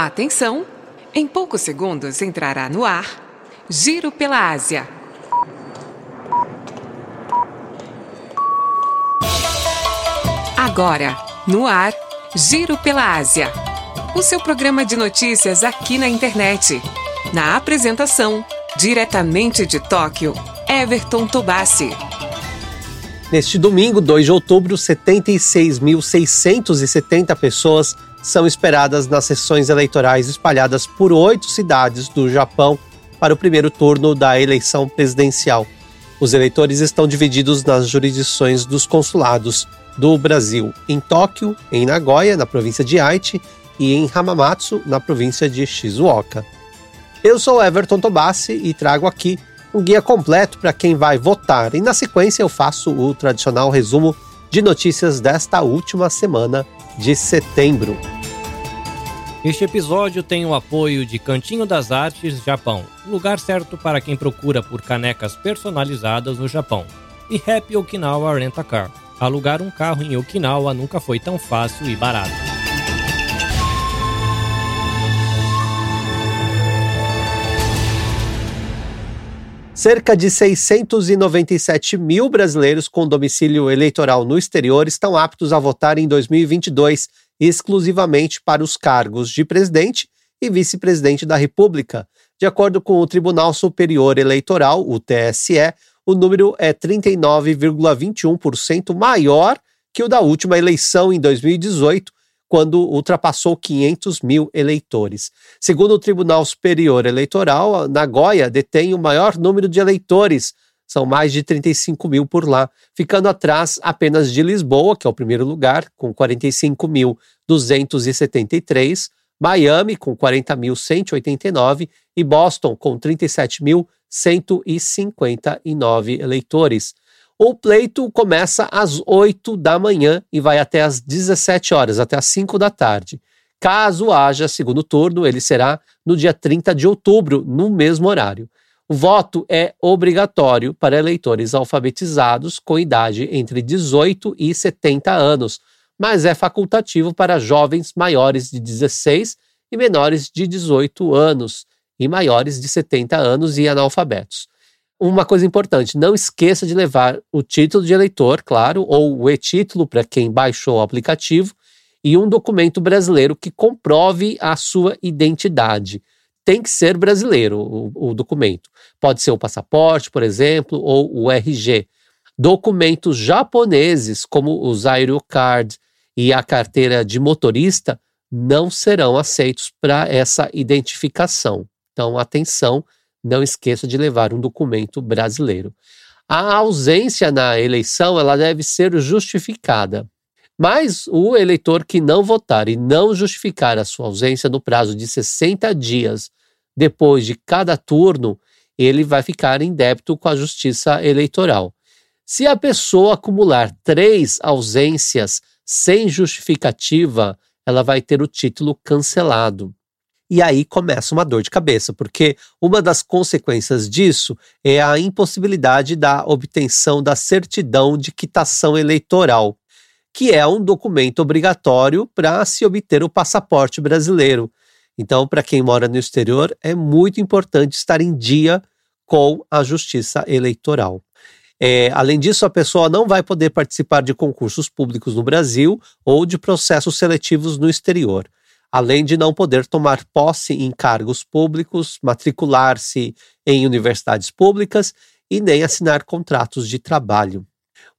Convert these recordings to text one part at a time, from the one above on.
Atenção! Em poucos segundos entrará no ar Giro pela Ásia. Agora, no ar, Giro pela Ásia. O seu programa de notícias aqui na internet. Na apresentação, diretamente de Tóquio, Everton Tobassi. Neste domingo, 2 de outubro, 76.670 pessoas são esperadas nas sessões eleitorais espalhadas por oito cidades do Japão para o primeiro turno da eleição presidencial. Os eleitores estão divididos nas jurisdições dos consulados do Brasil em Tóquio, em Nagoya, na província de Aichi, e em Hamamatsu, na província de Shizuoka. Eu sou Everton Tobassi e trago aqui um guia completo para quem vai votar. E na sequência eu faço o tradicional resumo de notícias desta última semana de setembro. Este episódio tem o apoio de Cantinho das Artes Japão, lugar certo para quem procura por canecas personalizadas no Japão, e Happy Okinawa Rent a Car. Alugar um carro em Okinawa nunca foi tão fácil e barato. Cerca de 697 mil brasileiros com domicílio eleitoral no exterior estão aptos a votar em 2022 exclusivamente para os cargos de presidente e vice-presidente da República. De acordo com o Tribunal Superior Eleitoral, o TSE, o número é 39,21% maior que o da última eleição em 2018, quando ultrapassou 500 mil eleitores. Segundo o Tribunal Superior Eleitoral, Nagoya detém o maior número de eleitores, são mais de 35 mil por lá, ficando atrás apenas de Lisboa, que é o primeiro lugar, com 45.273, Miami, com 40.189 e Boston, com 37.159 eleitores. O pleito começa às 8 da manhã e vai até às 17 horas, até às 5 da tarde. Caso haja segundo turno, ele será no dia 30 de outubro, no mesmo horário. O voto é obrigatório para eleitores alfabetizados com idade entre 18 e 70 anos, mas é facultativo para jovens maiores de 16 e menores de 18 anos, e maiores de 70 anos e analfabetos uma coisa importante, não esqueça de levar o título de eleitor, claro, ou o e-título para quem baixou o aplicativo, e um documento brasileiro que comprove a sua identidade. Tem que ser brasileiro o, o documento. Pode ser o passaporte, por exemplo, ou o RG. Documentos japoneses, como o Zairo Card e a carteira de motorista, não serão aceitos para essa identificação. Então, atenção, não esqueça de levar um documento brasileiro. A ausência na eleição ela deve ser justificada. Mas o eleitor que não votar e não justificar a sua ausência no prazo de 60 dias depois de cada turno, ele vai ficar em débito com a Justiça Eleitoral. Se a pessoa acumular três ausências sem justificativa, ela vai ter o título cancelado. E aí começa uma dor de cabeça, porque uma das consequências disso é a impossibilidade da obtenção da certidão de quitação eleitoral, que é um documento obrigatório para se obter o passaporte brasileiro. Então, para quem mora no exterior, é muito importante estar em dia com a justiça eleitoral. É, além disso, a pessoa não vai poder participar de concursos públicos no Brasil ou de processos seletivos no exterior além de não poder tomar posse em cargos públicos, matricular-se em universidades públicas e nem assinar contratos de trabalho.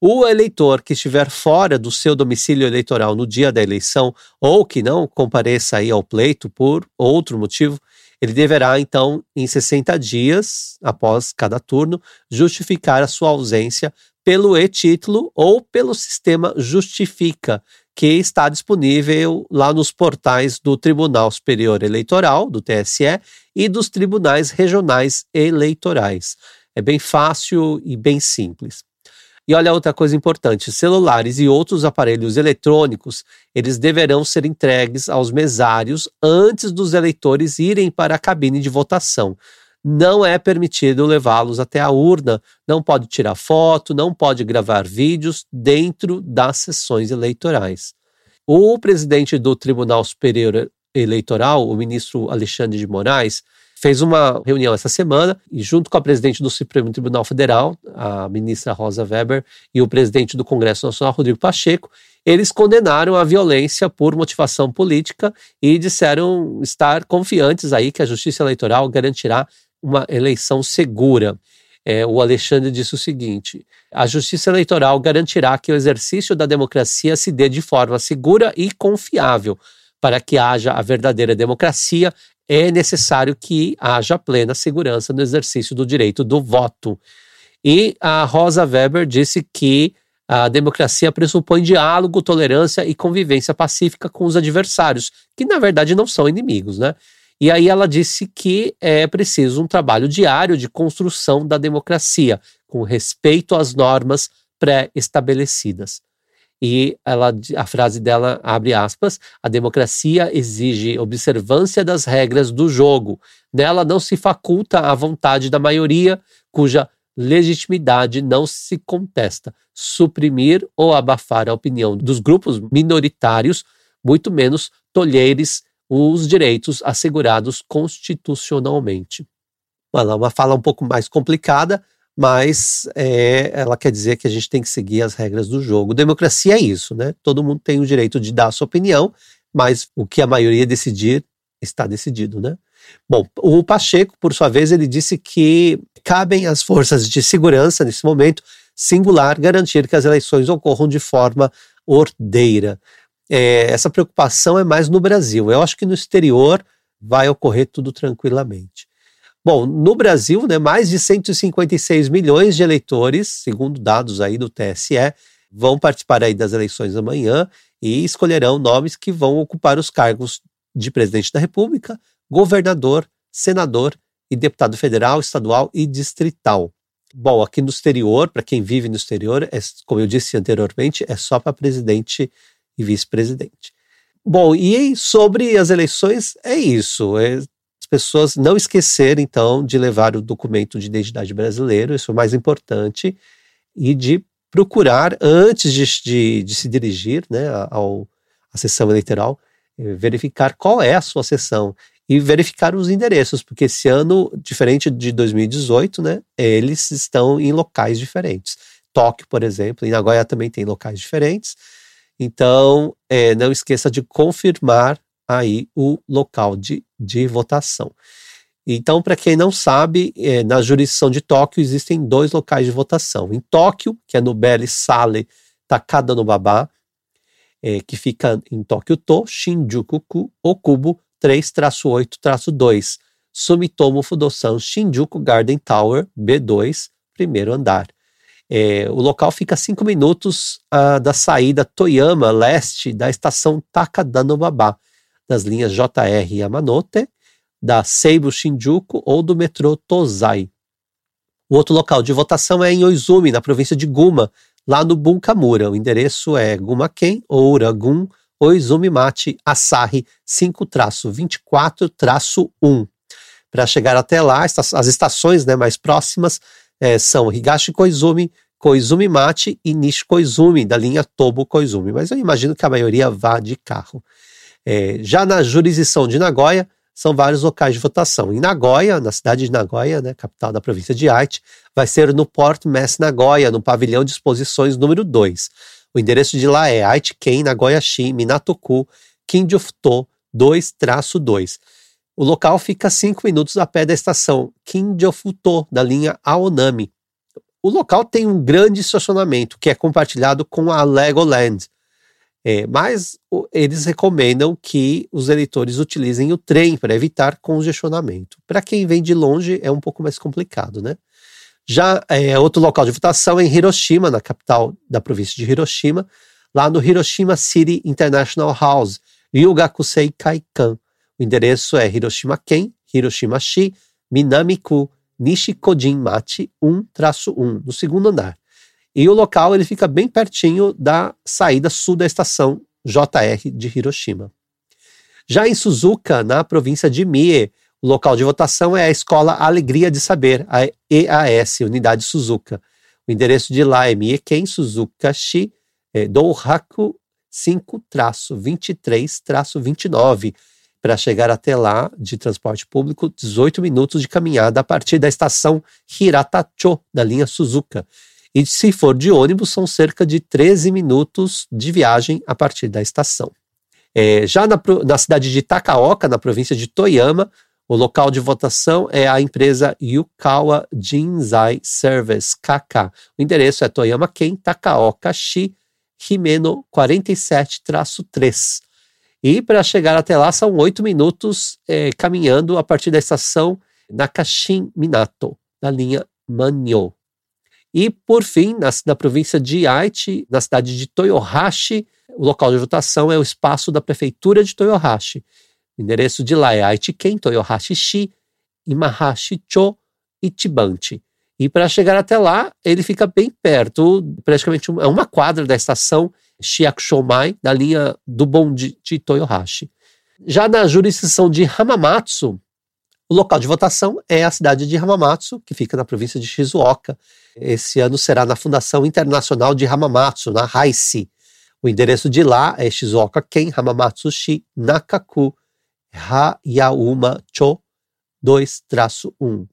O eleitor que estiver fora do seu domicílio eleitoral no dia da eleição ou que não compareça aí ao pleito por outro motivo, ele deverá então, em 60 dias após cada turno, justificar a sua ausência pelo e-título ou pelo sistema Justifica, que está disponível lá nos portais do Tribunal Superior Eleitoral, do TSE, e dos tribunais regionais eleitorais. É bem fácil e bem simples. E olha outra coisa importante, celulares e outros aparelhos eletrônicos, eles deverão ser entregues aos mesários antes dos eleitores irem para a cabine de votação. Não é permitido levá-los até a urna, não pode tirar foto, não pode gravar vídeos dentro das sessões eleitorais. O presidente do Tribunal Superior Eleitoral, o ministro Alexandre de Moraes, fez uma reunião essa semana e junto com a presidente do Supremo Tribunal Federal, a ministra Rosa Weber, e o presidente do Congresso Nacional, Rodrigo Pacheco, eles condenaram a violência por motivação política e disseram estar confiantes aí que a Justiça Eleitoral garantirá uma eleição segura. É, o Alexandre disse o seguinte: a Justiça Eleitoral garantirá que o exercício da democracia se dê de forma segura e confiável. Para que haja a verdadeira democracia, é necessário que haja plena segurança no exercício do direito do voto. E a Rosa Weber disse que a democracia pressupõe diálogo, tolerância e convivência pacífica com os adversários, que na verdade não são inimigos, né? E aí ela disse que é preciso um trabalho diário de construção da democracia, com respeito às normas pré-estabelecidas. E ela, a frase dela abre aspas: a democracia exige observância das regras do jogo. Nela não se faculta a vontade da maioria, cuja legitimidade não se contesta. Suprimir ou abafar a opinião dos grupos minoritários, muito menos tolheres os direitos assegurados constitucionalmente. É uma fala um pouco mais complicada, mas é, ela quer dizer que a gente tem que seguir as regras do jogo. Democracia é isso, né? Todo mundo tem o direito de dar a sua opinião, mas o que a maioria decidir está decidido, né? Bom, o Pacheco, por sua vez, ele disse que cabem às forças de segurança, nesse momento singular, garantir que as eleições ocorram de forma ordeira. É, essa preocupação é mais no Brasil. Eu acho que no exterior vai ocorrer tudo tranquilamente. Bom, no Brasil, né, mais de 156 milhões de eleitores, segundo dados aí do TSE, vão participar aí das eleições amanhã e escolherão nomes que vão ocupar os cargos de presidente da República, governador, senador e deputado federal, estadual e distrital. Bom, aqui no exterior, para quem vive no exterior, é, como eu disse anteriormente, é só para presidente e vice-presidente. Bom, e sobre as eleições, é isso. É, pessoas não esquecerem, então, de levar o documento de identidade brasileiro, isso é o mais importante, e de procurar, antes de, de, de se dirigir né, ao, à sessão eleitoral, eh, verificar qual é a sua sessão e verificar os endereços, porque esse ano, diferente de 2018, né, eles estão em locais diferentes. Tóquio, por exemplo, e Nagoya também tem locais diferentes. Então, é, não esqueça de confirmar aí o local de, de votação. Então, para quem não sabe, é, na jurisdição de Tóquio existem dois locais de votação. Em Tóquio, que é no Belle Sale Takada no Baba, é, que fica em Tóquio-to, Shinjuku-ku, Okubo 3-8-2, Sumitomo Fudosan Shinjuku Garden Tower, B2, primeiro andar. É, o local fica a 5 minutos uh, da saída Toyama Leste da estação Takada no Baba, das linhas JR Yamanote, da Seibu Shinjuku ou do metrô Tozai. O outro local de votação é em Oizumi, na província de Guma, lá no Bunkamura. O endereço é Gumaken, Oura, Gun, Oizumi Mate, Asahi 5-24-1. Para chegar até lá, as estações né, mais próximas é, são Higashi Koizumi, Koizumi Mate e Nishi Koizumi, da linha Tobo Koizumi. Mas eu imagino que a maioria vá de carro. É, já na jurisdição de Nagoya, são vários locais de votação. Em Nagoya, na cidade de Nagoya, né, capital da província de Aichi, vai ser no Port Mass Nagoya, no pavilhão de exposições número 2. O endereço de lá é Aichi-ken, Nagoya-shi, Minatoku, Kinjofuto 2-2. O local fica a 5 minutos a pé da estação Kinjofuto, da linha Aonami. O local tem um grande estacionamento, que é compartilhado com a Legoland, é, mas eles recomendam que os eleitores utilizem o trem para evitar congestionamento. Para quem vem de longe é um pouco mais complicado, né? Já é, outro local de votação é em Hiroshima, na capital da província de Hiroshima, lá no Hiroshima City International House, Ryugakusei Kaikan. O endereço é Hiroshima-ken, Hiroshima-shi, Minami-ku, Nishikojin-machi 1-1, no segundo andar. E o local ele fica bem pertinho da saída sul da estação JR de Hiroshima. Já em Suzuka, na província de Mie, o local de votação é a Escola Alegria de Saber, a EAS, Unidade Suzuka. O endereço de lá é Mieken Suzuka-shi, é, Douhaku 5-23-29. Para chegar até lá, de transporte público, 18 minutos de caminhada a partir da estação Hiratacho, da linha Suzuka. E se for de ônibus, são cerca de 13 minutos de viagem a partir da estação. É, já na, na cidade de Takaoka, na província de Toyama, o local de votação é a empresa Yukawa Jinzai Service, KK. O endereço é Toyama Ken, Takaoka Shi, Himeno 47-3. E para chegar até lá são oito minutos é, caminhando a partir da estação Nakashin Minato, da linha Manyo. E, por fim, na, na província de Aichi, na cidade de Toyohashi, o local de votação é o espaço da prefeitura de Toyohashi. O endereço de lá é Aichi-ken, Toyohashi-shi, Imahashi-cho, Ichibanchi. E para chegar até lá, ele fica bem perto, praticamente é uma quadra da estação Shiakushomai, da linha do bonde de Toyohashi. Já na jurisdição de Hamamatsu, o local de votação é a cidade de Hamamatsu, que fica na província de Shizuoka. Esse ano será na Fundação Internacional de Hamamatsu, na Haisi. O endereço de lá é Shizuoka Ken Hamamatsu-shi Nakaku Hayauma Cho 2-1.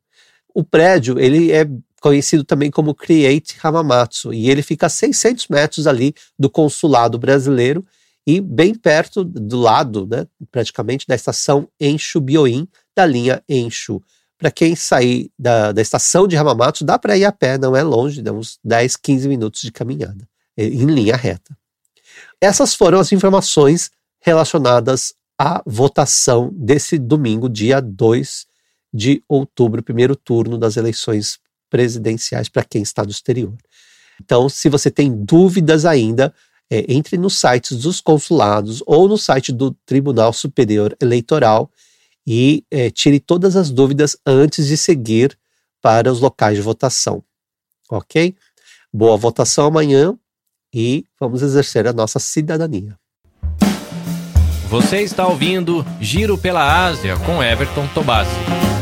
O prédio ele é conhecido também como Create Hamamatsu e ele fica a 600 metros ali do consulado brasileiro e bem perto do lado, né, praticamente, da estação Enshu Bioin, da linha Enshu. Para quem sair da, da estação de Hamamatsu, dá para ir a pé, não é longe, dá uns 10, 15 minutos de caminhada, em linha reta. Essas foram as informações relacionadas à votação desse domingo, dia 2 de outubro, primeiro turno das eleições presidenciais para quem está do exterior. Então, se você tem dúvidas ainda, é, entre nos sites dos consulados ou no site do Tribunal Superior Eleitoral e é, tire todas as dúvidas antes de seguir para os locais de votação. Ok? Boa votação amanhã e vamos exercer a nossa cidadania. Você está ouvindo Giro pela Ásia com Everton Tobassi.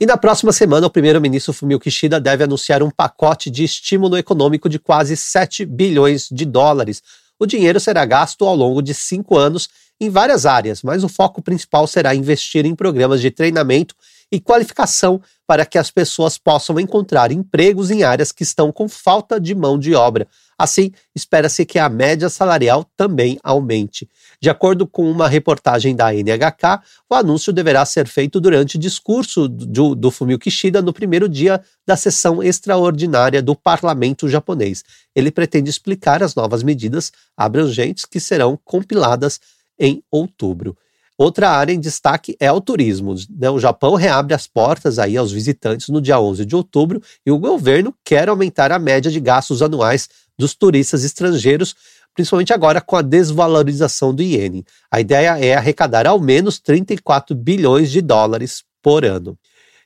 E na próxima semana, o primeiro-ministro Fumio Kishida deve anunciar um pacote de estímulo econômico de quase 7 bilhões de dólares. O dinheiro será gasto ao longo de cinco anos em várias áreas, mas o foco principal será investir em programas de treinamento e qualificação para que as pessoas possam encontrar empregos em áreas que estão com falta de mão de obra. Assim, espera-se que a média salarial também aumente. De acordo com uma reportagem da NHK, o anúncio deverá ser feito durante o discurso do, do Fumio Kishida no primeiro dia da sessão extraordinária do parlamento japonês. Ele pretende explicar as novas medidas abrangentes que serão compiladas em outubro. Outra área em destaque é o turismo. Né? O Japão reabre as portas aí aos visitantes no dia 11 de outubro e o governo quer aumentar a média de gastos anuais dos turistas estrangeiros, principalmente agora com a desvalorização do iene. A ideia é arrecadar ao menos 34 bilhões de dólares por ano.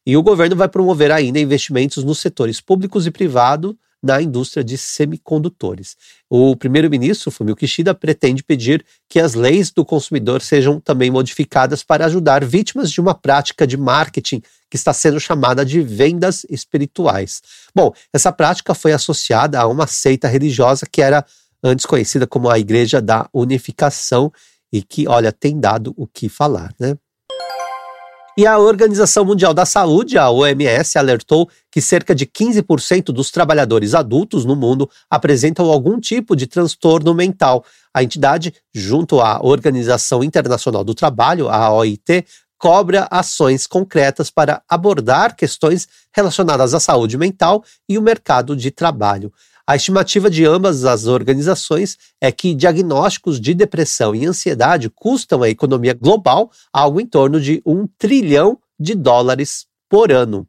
E o governo vai promover ainda investimentos nos setores públicos e privados na indústria de semicondutores. O primeiro-ministro, Fumio Kishida, pretende pedir que as leis do consumidor sejam também modificadas para ajudar vítimas de uma prática de marketing que está sendo chamada de vendas espirituais. Bom, essa prática foi associada a uma seita religiosa que era antes conhecida como a Igreja da Unificação e que, olha, tem dado o que falar, né? E a Organização Mundial da Saúde, a OMS, alertou que cerca de 15% dos trabalhadores adultos no mundo apresentam algum tipo de transtorno mental. A entidade, junto à Organização Internacional do Trabalho, a OIT, cobra ações concretas para abordar questões relacionadas à saúde mental e o mercado de trabalho. A estimativa de ambas as organizações é que diagnósticos de depressão e ansiedade custam à economia global algo em torno de um trilhão de dólares por ano.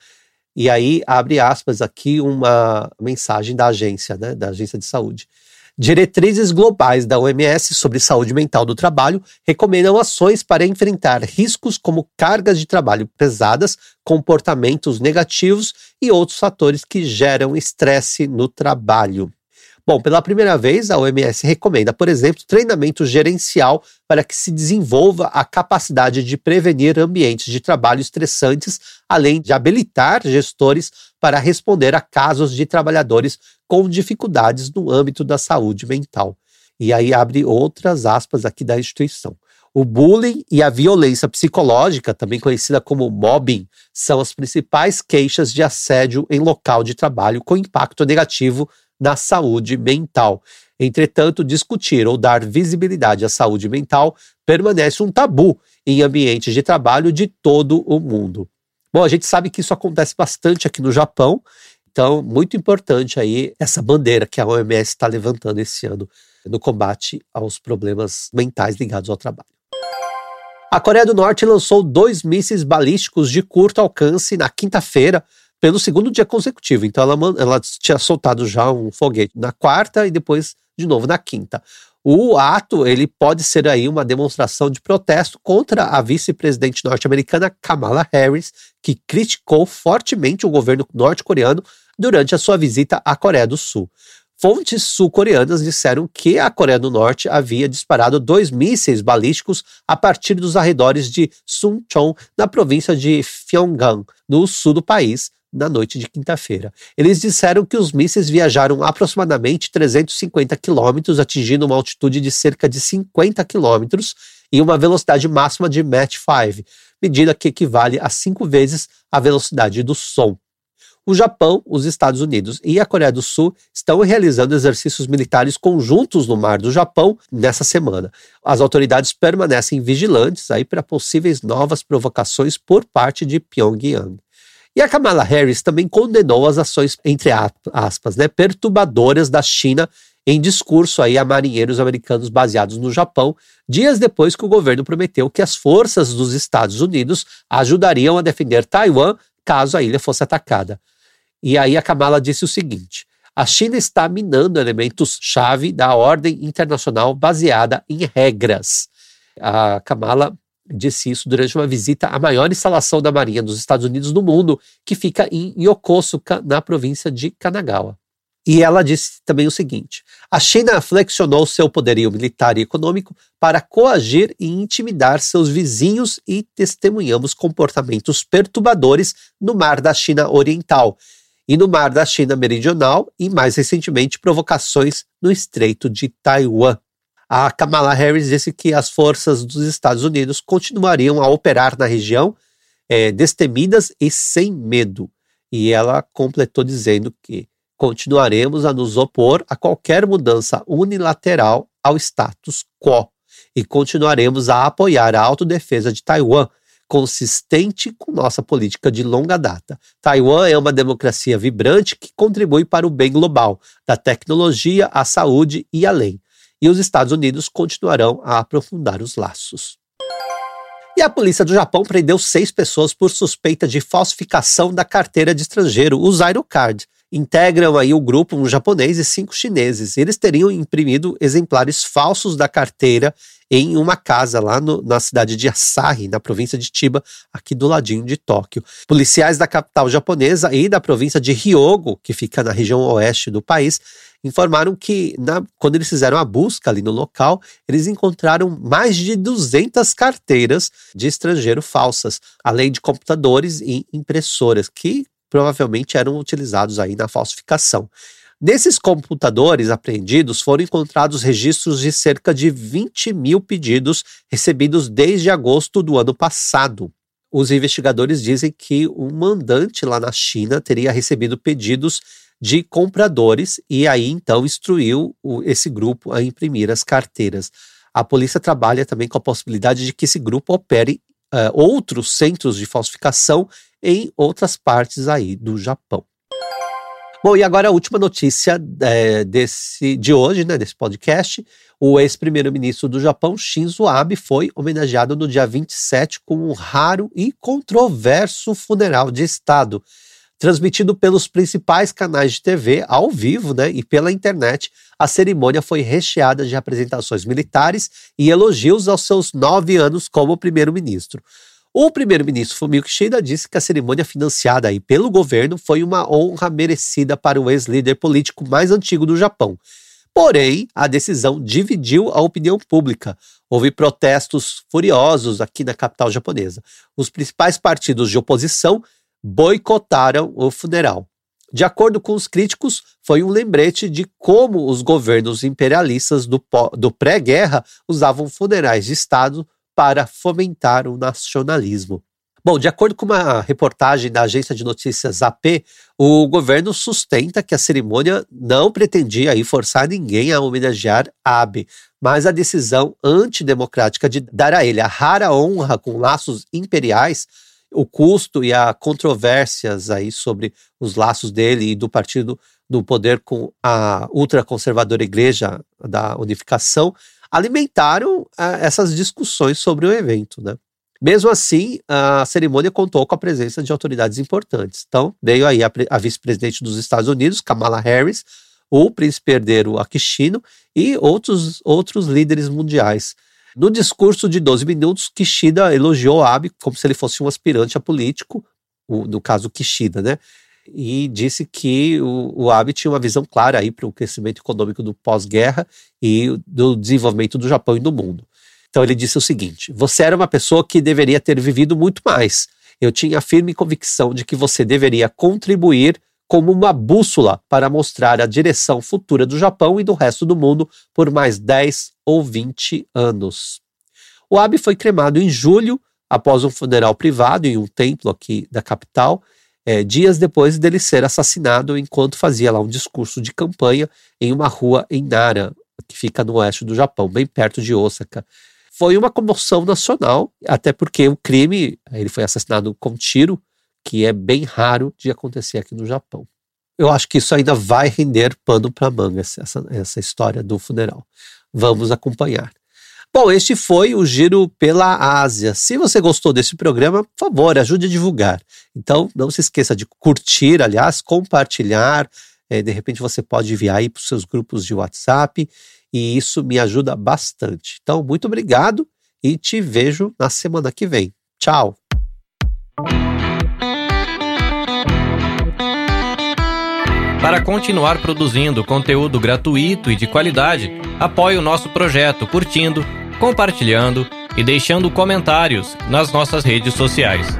E aí abre aspas aqui uma mensagem da agência, né, da agência de saúde. Diretrizes globais da OMS sobre saúde mental do trabalho recomendam ações para enfrentar riscos como cargas de trabalho pesadas, comportamentos negativos e outros fatores que geram estresse no trabalho. Bom, pela primeira vez, a OMS recomenda, por exemplo, treinamento gerencial para que se desenvolva a capacidade de prevenir ambientes de trabalho estressantes, além de habilitar gestores para responder a casos de trabalhadores com dificuldades no âmbito da saúde mental. E aí abre outras aspas aqui da instituição. O bullying e a violência psicológica, também conhecida como mobbing, são as principais queixas de assédio em local de trabalho com impacto negativo na saúde mental. Entretanto, discutir ou dar visibilidade à saúde mental permanece um tabu em ambientes de trabalho de todo o mundo. Bom, a gente sabe que isso acontece bastante aqui no Japão, então muito importante aí essa bandeira que a OMS está levantando esse ano no combate aos problemas mentais ligados ao trabalho. A Coreia do Norte lançou dois mísseis balísticos de curto alcance na quinta-feira, pelo segundo dia consecutivo. Então ela, ela tinha soltado já um foguete na quarta e depois de novo na quinta. O ato ele pode ser aí uma demonstração de protesto contra a vice-presidente norte-americana Kamala Harris, que criticou fortemente o governo norte-coreano durante a sua visita à Coreia do Sul. Fontes sul-coreanas disseram que a Coreia do Norte havia disparado dois mísseis balísticos a partir dos arredores de Suncheon, na província de Pyongyang, no sul do país, na noite de quinta-feira. Eles disseram que os mísseis viajaram aproximadamente 350 quilômetros, atingindo uma altitude de cerca de 50 quilômetros e uma velocidade máxima de Mach 5, medida que equivale a cinco vezes a velocidade do som. O Japão, os Estados Unidos e a Coreia do Sul estão realizando exercícios militares conjuntos no Mar do Japão nessa semana. As autoridades permanecem vigilantes aí para possíveis novas provocações por parte de Pyongyang. E a Kamala Harris também condenou as ações, entre aspas, né, perturbadoras da China em discurso aí a marinheiros americanos baseados no Japão, dias depois que o governo prometeu que as forças dos Estados Unidos ajudariam a defender Taiwan caso a ilha fosse atacada. E aí a Kamala disse o seguinte: a China está minando elementos-chave da ordem internacional baseada em regras. A Kamala disse isso durante uma visita à maior instalação da Marinha dos Estados Unidos no mundo, que fica em Yokosuka, na província de Kanagawa. E ela disse também o seguinte: a China flexionou seu poderio militar e econômico para coagir e intimidar seus vizinhos e testemunhamos comportamentos perturbadores no mar da China Oriental, e no Mar da China Meridional e, mais recentemente, provocações no Estreito de Taiwan. A Kamala Harris disse que as forças dos Estados Unidos continuariam a operar na região é, destemidas e sem medo. E ela completou dizendo que continuaremos a nos opor a qualquer mudança unilateral ao status quo e continuaremos a apoiar a autodefesa de Taiwan consistente com nossa política de longa data. Taiwan é uma democracia vibrante que contribui para o bem global, da tecnologia à saúde e além. E os Estados Unidos continuarão a aprofundar os laços. E a polícia do Japão prendeu seis pessoas por suspeita de falsificação da carteira de estrangeiro, o Zairo Card. Integram aí o grupo um japonês e cinco chineses. Eles teriam imprimido exemplares falsos da carteira em uma casa lá no, na cidade de Asahi, na província de Chiba, aqui do ladinho de Tóquio. Policiais da capital japonesa e da província de Hyogo, que fica na região oeste do país, informaram que na, quando eles fizeram a busca ali no local, eles encontraram mais de 200 carteiras de estrangeiro falsas, além de computadores e impressoras que provavelmente eram utilizados aí na falsificação. Nesses computadores apreendidos foram encontrados registros de cerca de 20 mil pedidos recebidos desde agosto do ano passado. Os investigadores dizem que um mandante lá na China teria recebido pedidos de compradores e aí então instruiu esse grupo a imprimir as carteiras. A polícia trabalha também com a possibilidade de que esse grupo opere uh, outros centros de falsificação em outras partes aí do Japão. Bom, e agora a última notícia é, desse, de hoje, né, desse podcast. O ex-primeiro-ministro do Japão, Shinzo Abe, foi homenageado no dia 27 com um raro e controverso funeral de Estado, transmitido pelos principais canais de TV ao vivo né, e pela internet. A cerimônia foi recheada de apresentações militares e elogios aos seus nove anos como primeiro-ministro. O primeiro-ministro Fumio Kishida disse que a cerimônia financiada aí pelo governo foi uma honra merecida para o ex-líder político mais antigo do Japão. Porém, a decisão dividiu a opinião pública. Houve protestos furiosos aqui na capital japonesa. Os principais partidos de oposição boicotaram o funeral. De acordo com os críticos, foi um lembrete de como os governos imperialistas do, do pré-guerra usavam funerais de Estado para fomentar o nacionalismo. Bom, de acordo com uma reportagem da agência de notícias AP, o governo sustenta que a cerimônia não pretendia forçar ninguém a homenagear Abe, mas a decisão antidemocrática de dar a ele a rara honra com laços imperiais, o custo e as controvérsias aí sobre os laços dele e do partido do poder com a ultraconservadora Igreja da Unificação alimentaram ah, essas discussões sobre o evento, né? Mesmo assim, a cerimônia contou com a presença de autoridades importantes. Então, veio aí a, a vice-presidente dos Estados Unidos, Kamala Harris, o príncipe herdeiro Akishino e outros, outros líderes mundiais. No discurso de 12 minutos, Kishida elogiou Abe como se ele fosse um aspirante a político, o, no caso Kishida, né? E disse que o, o Abe tinha uma visão clara aí para o crescimento econômico do pós-guerra e do desenvolvimento do Japão e do mundo. Então ele disse o seguinte: Você era uma pessoa que deveria ter vivido muito mais. Eu tinha a firme convicção de que você deveria contribuir como uma bússola para mostrar a direção futura do Japão e do resto do mundo por mais 10 ou 20 anos. O Abe foi cremado em julho, após um funeral privado em um templo aqui da capital, é, dias depois dele ser assassinado enquanto fazia lá um discurso de campanha em uma rua em Nara, que fica no oeste do Japão, bem perto de Osaka foi uma comoção nacional, até porque o crime, ele foi assassinado com tiro, que é bem raro de acontecer aqui no Japão. Eu acho que isso ainda vai render pano para manga, essa, essa história do funeral. Vamos acompanhar. Bom, este foi o Giro pela Ásia. Se você gostou desse programa, por favor, ajude a divulgar. Então, não se esqueça de curtir, aliás, compartilhar. É, de repente, você pode enviar aí para os seus grupos de WhatsApp e isso me ajuda bastante. Então, muito obrigado e te vejo na semana que vem. Tchau! Continuar produzindo conteúdo gratuito e de qualidade, apoie o nosso projeto curtindo, compartilhando e deixando comentários nas nossas redes sociais.